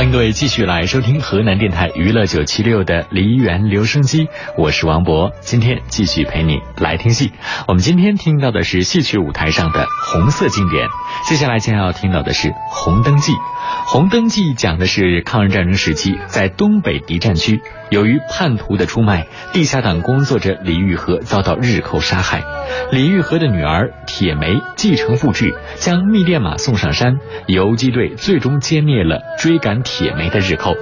欢迎各位继续来收听河南电台娱乐九七六的梨园留声机，我是王博，今天继续陪你来听戏。我们今天听到的是戏曲舞台上的红色经典，接下来将要听到的是《红灯记》。《红灯记》讲的是抗日战争时期在东北敌占区，由于叛徒的出卖，地下党工作者李玉和遭到日寇杀害。李玉和的女儿铁梅继承父志，将密电码送上山，游击队最终歼灭了追赶铁梅的日寇。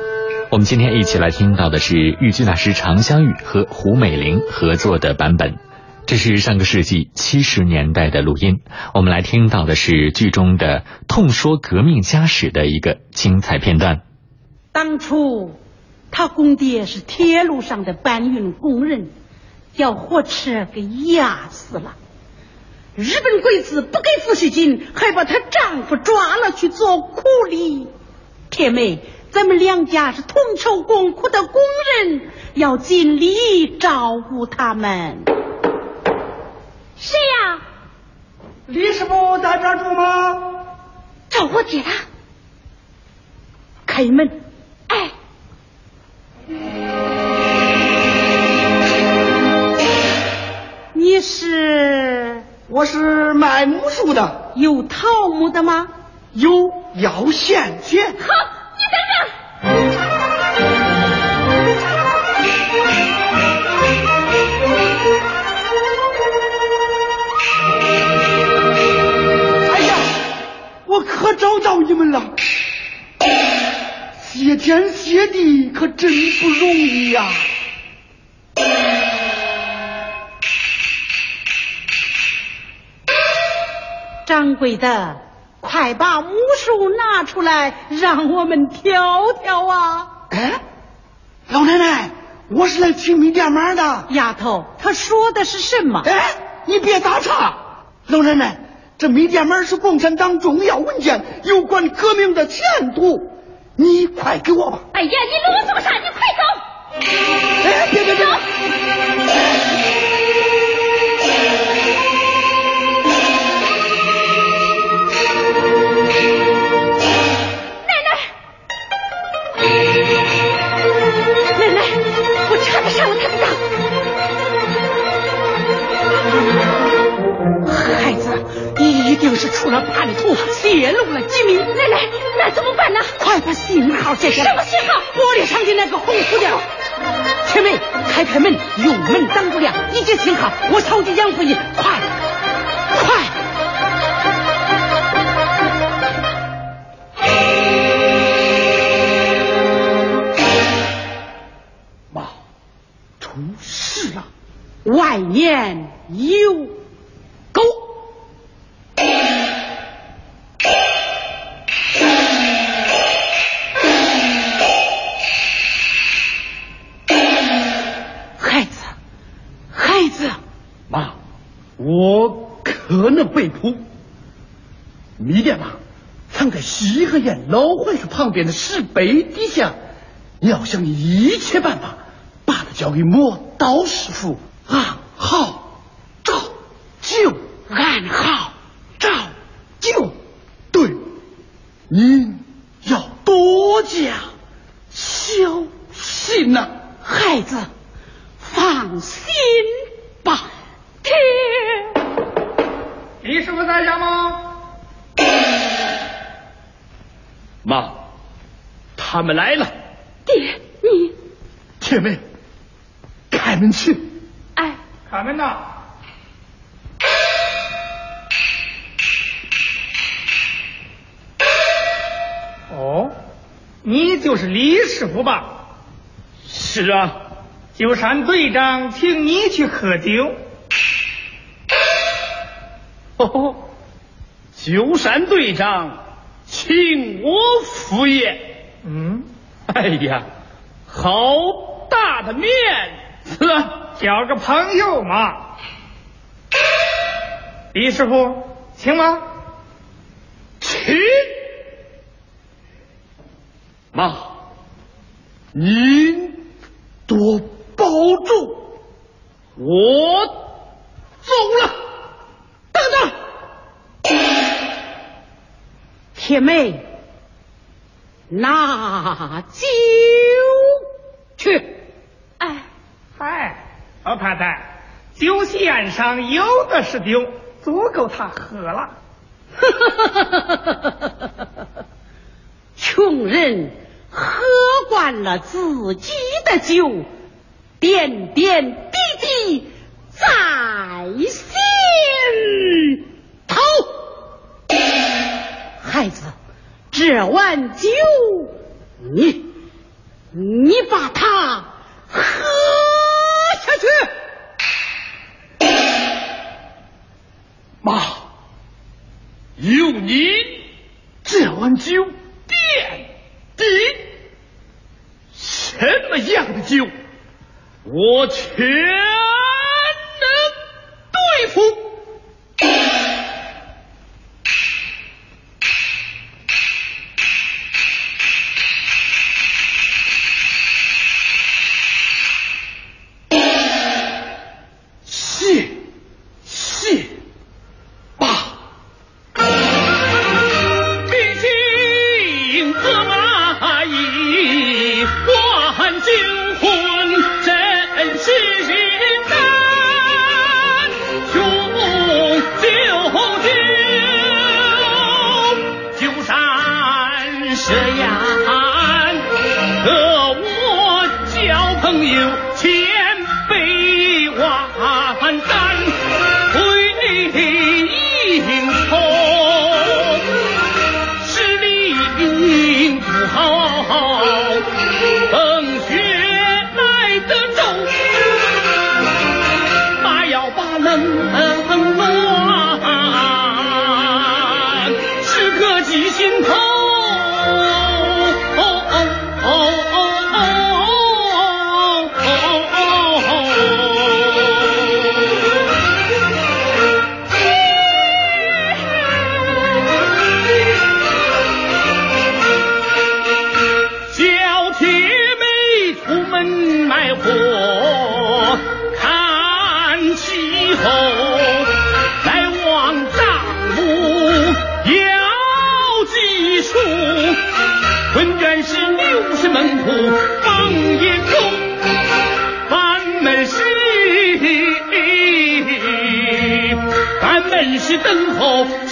我们今天一起来听到的是豫剧大师常香玉和胡美玲合作的版本，这是上个世纪七十年代的录音。我们来听到的是剧中的痛说革命家史的一个精彩片段。当初他公爹是铁路上的搬运工人。叫火车给压死了，日本鬼子不给抚恤金，还把她丈夫抓了去做苦力。铁妹，咱们两家是同仇共苦的工人，要尽力照顾他们。谁呀？李师傅在这住吗？找我爹他。开门。哎。你是？我是卖木梳的。有桃木的吗？有，要现钱。好，你等等。哎呀，我可找到你们了！谢天谢地，可真不容易呀。掌柜的，快把木梳拿出来，让我们挑挑啊！哎，老奶奶，我是来取米店码的。丫头，他说的是什么？哎，你别打岔。老奶奶，这米店码是共产党重要文件，有关革命的前途。你快给我吧。哎呀，你啰嗦啥？你快走。哎，别别别。老槐树旁边的石碑底下，你要想一切办法把它交给磨刀师傅，妈，他们来了。爹，你。铁妹，开门去。哎，开门呐。哦，你就是李师傅吧？是啊，九山队长请你去喝酒。哦，九山队长，请我赴宴。嗯，哎呀，好大的面子，交个朋友嘛。李师傅，请吗？请。妈，您多姐妹拿酒去，哎，嗨，老太太，酒席宴上有的是酒，足够他喝了，哈哈哈。穷人喝惯了自己的酒，点点滴滴在。这碗酒，你你把它喝下去。妈，有你这碗酒垫底，什么样的酒，我全。of.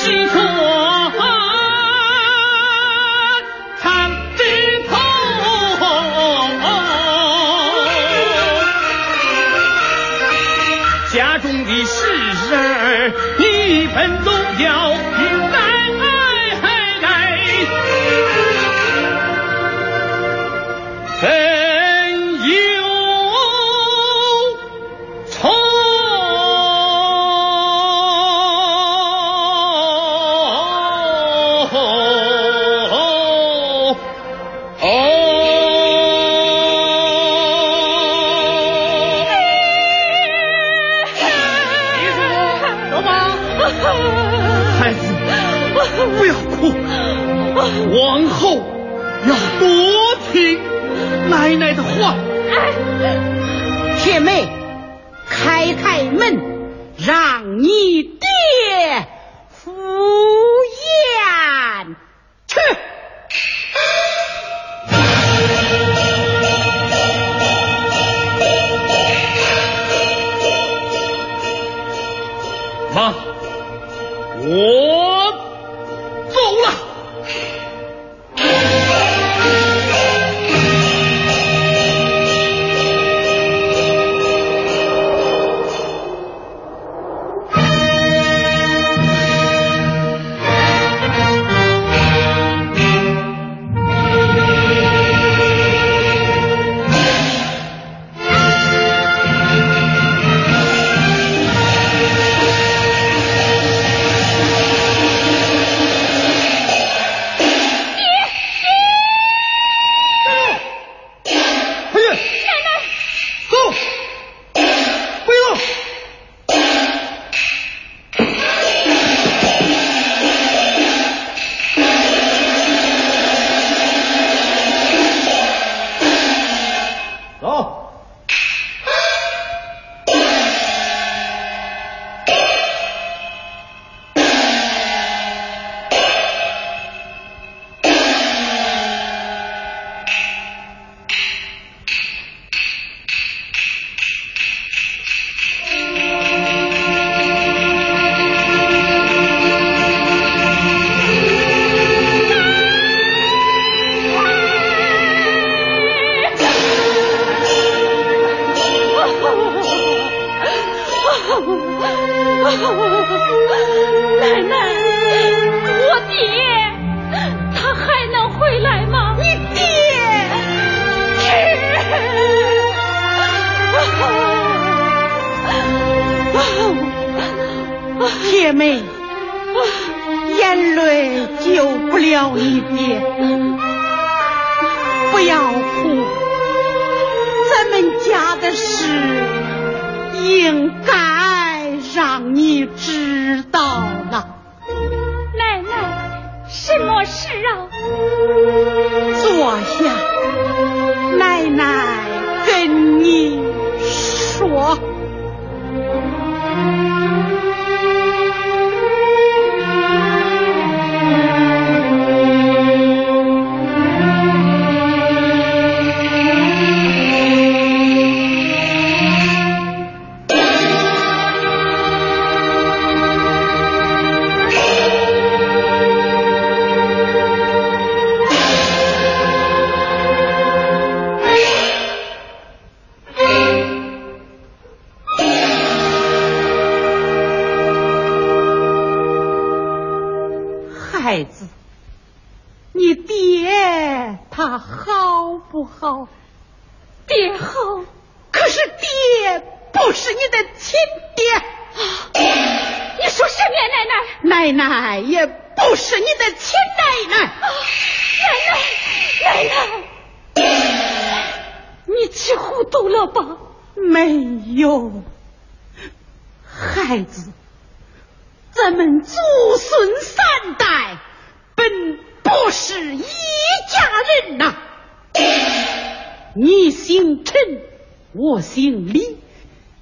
奶奶我爹他还能回来吗你爹爹姐妹眼泪救不了你爹不要哭咱们家的事应该你知道了奶奶什么事啊？坐下奶奶跟你说。爸爸没有孩子咱们祖孙三代本不是一家人呐。你姓陈我姓李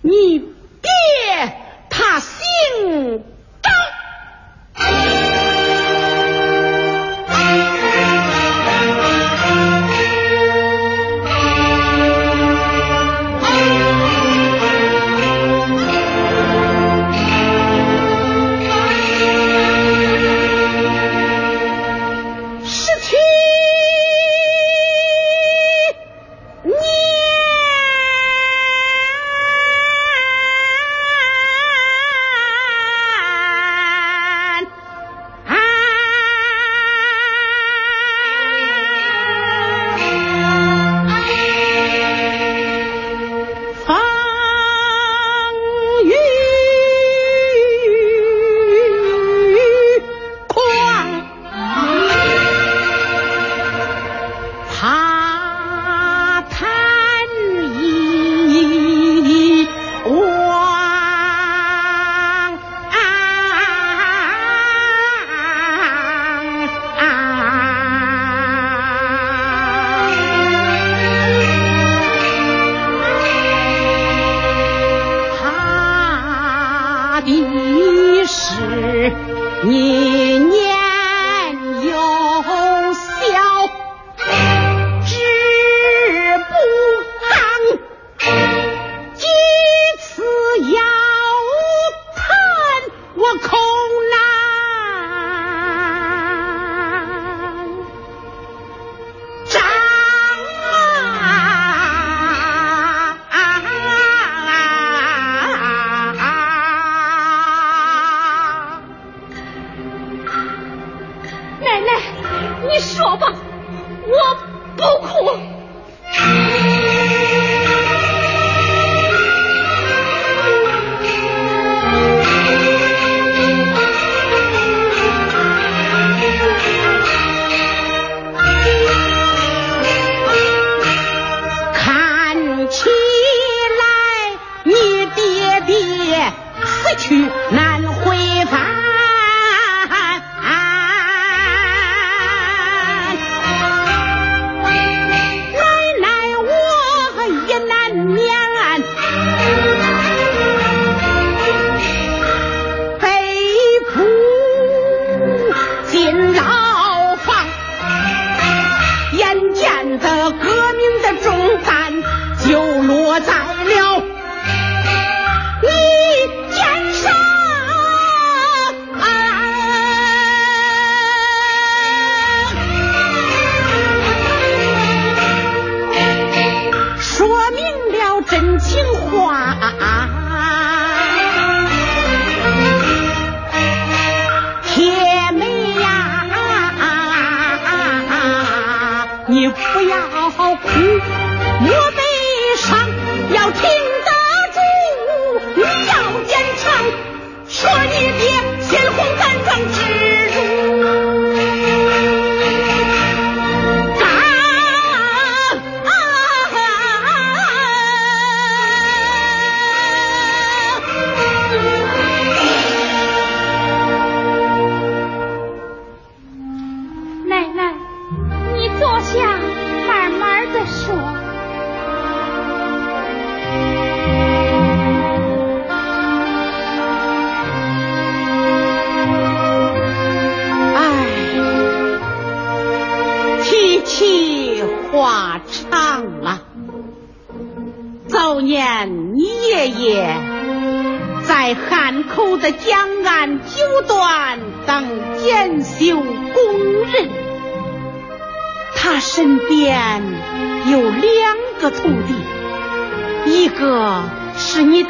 你别怕姓你。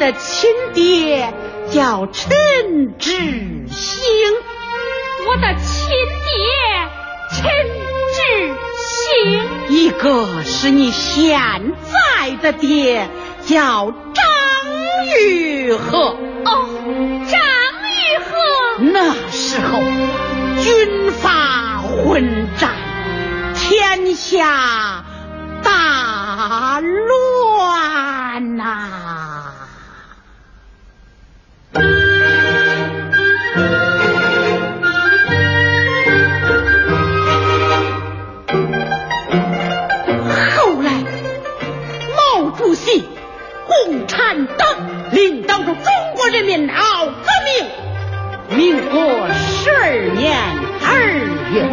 的亲爹，叫陈志兴。我的亲爹陈志兴，一个是你现在的爹，叫张玉和。哦，张玉和。那时候军阀混战，天下大乱呐、后共产党领导着中国人民闹革命。民国十二年二月，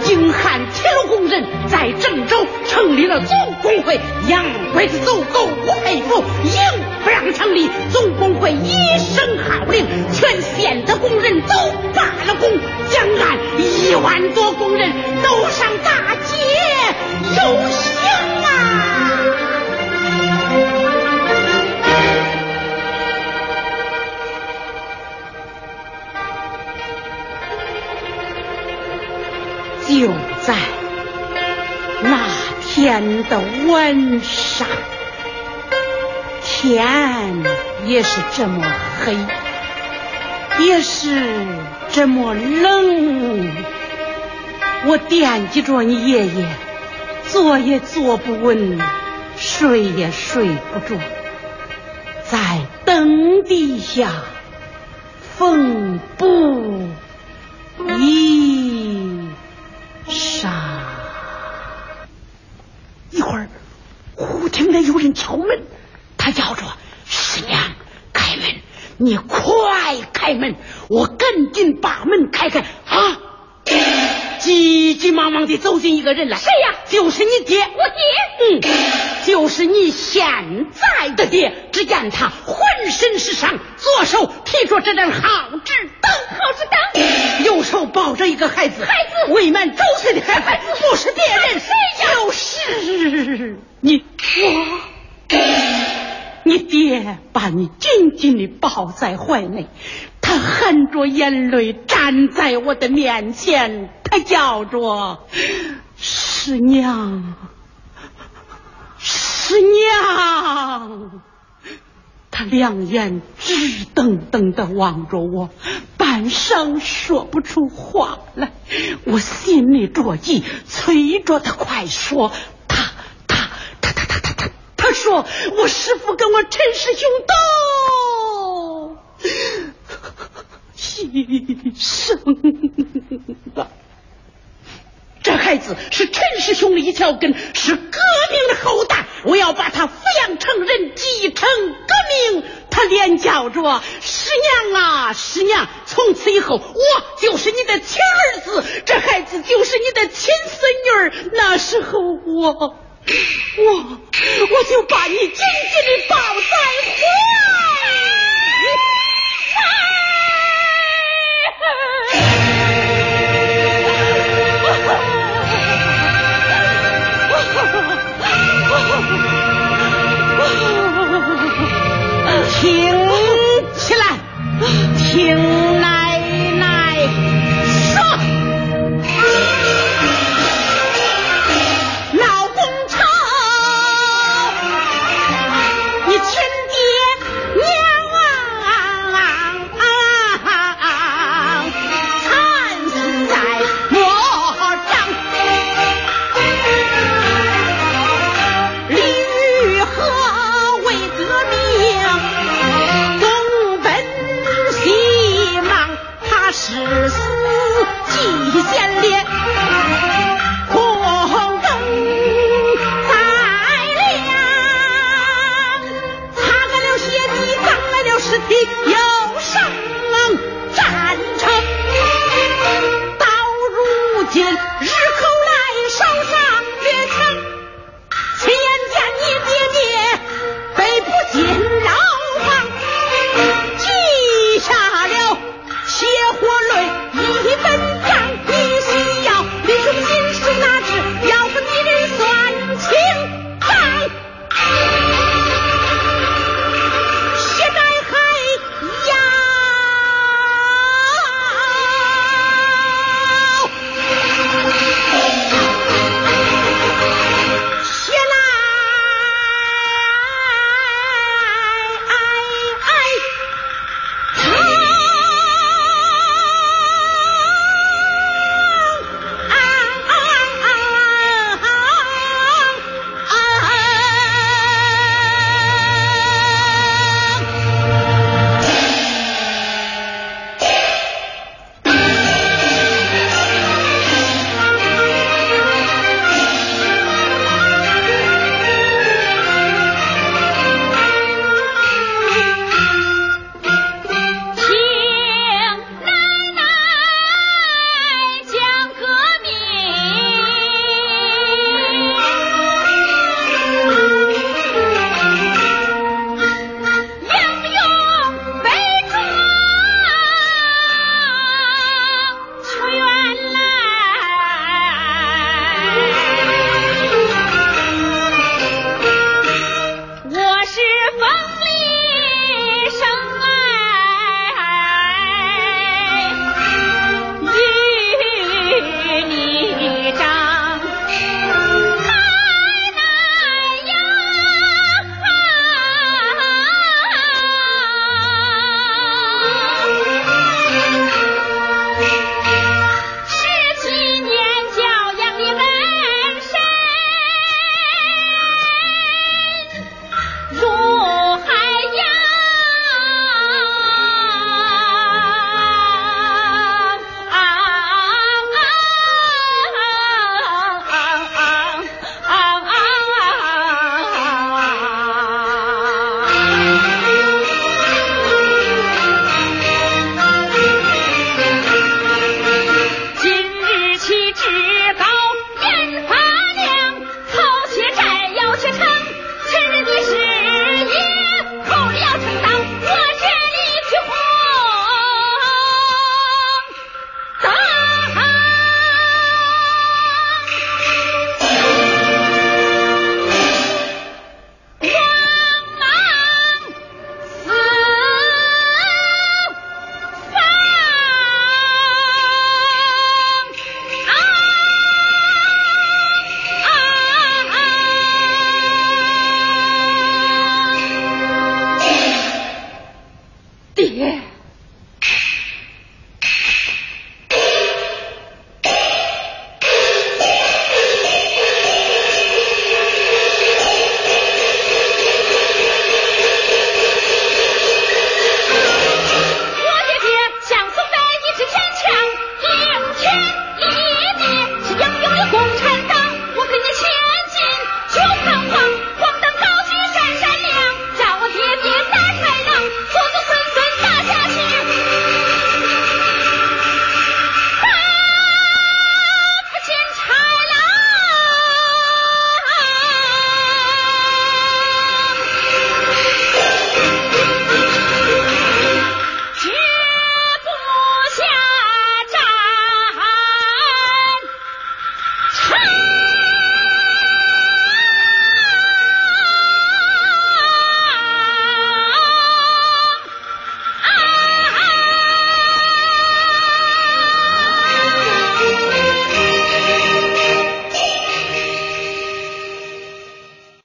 京汉铁路工人在郑州成立了总工会，洋鬼子走狗不佩服，硬不让成立。总工会一声号令，全县的工人都罢了工，江岸一万多工人都上大街游行天的晚上，天也是这么黑，也是这么冷。我惦记着你爷爷，坐也坐不稳，睡也睡不着，在灯底下缝补衣听得有人敲门，他叫着：“师娘，开门！你快开门！”我赶紧把门开开啊！急急忙忙地走进一个人来，谁呀就是你爹，我爹。嗯，就是你现在的爹。只见他浑身是伤，左手提着这盏好纸灯，好纸灯，右手抱着一个孩子，孩子未满周岁的孩子，不是别人，谁呀就是你我。你爹把你紧紧的抱在怀内，他含着眼泪站在我的面前，他叫着师娘，师娘他两眼直瞪瞪的望着我半晌说不出话来。我心里着急催着他快说他他他他他他他他说我师傅跟我陈师兄斗牺牲了。这孩子是陈师兄的一条根，是革命的后代，我要把他抚养成人，继承革命。他连叫着师娘啊，师娘！从此以后，我就是你的亲儿子，这孩子就是你的亲孙女儿。那时候我，我，我就把你紧紧的抱在怀听起来听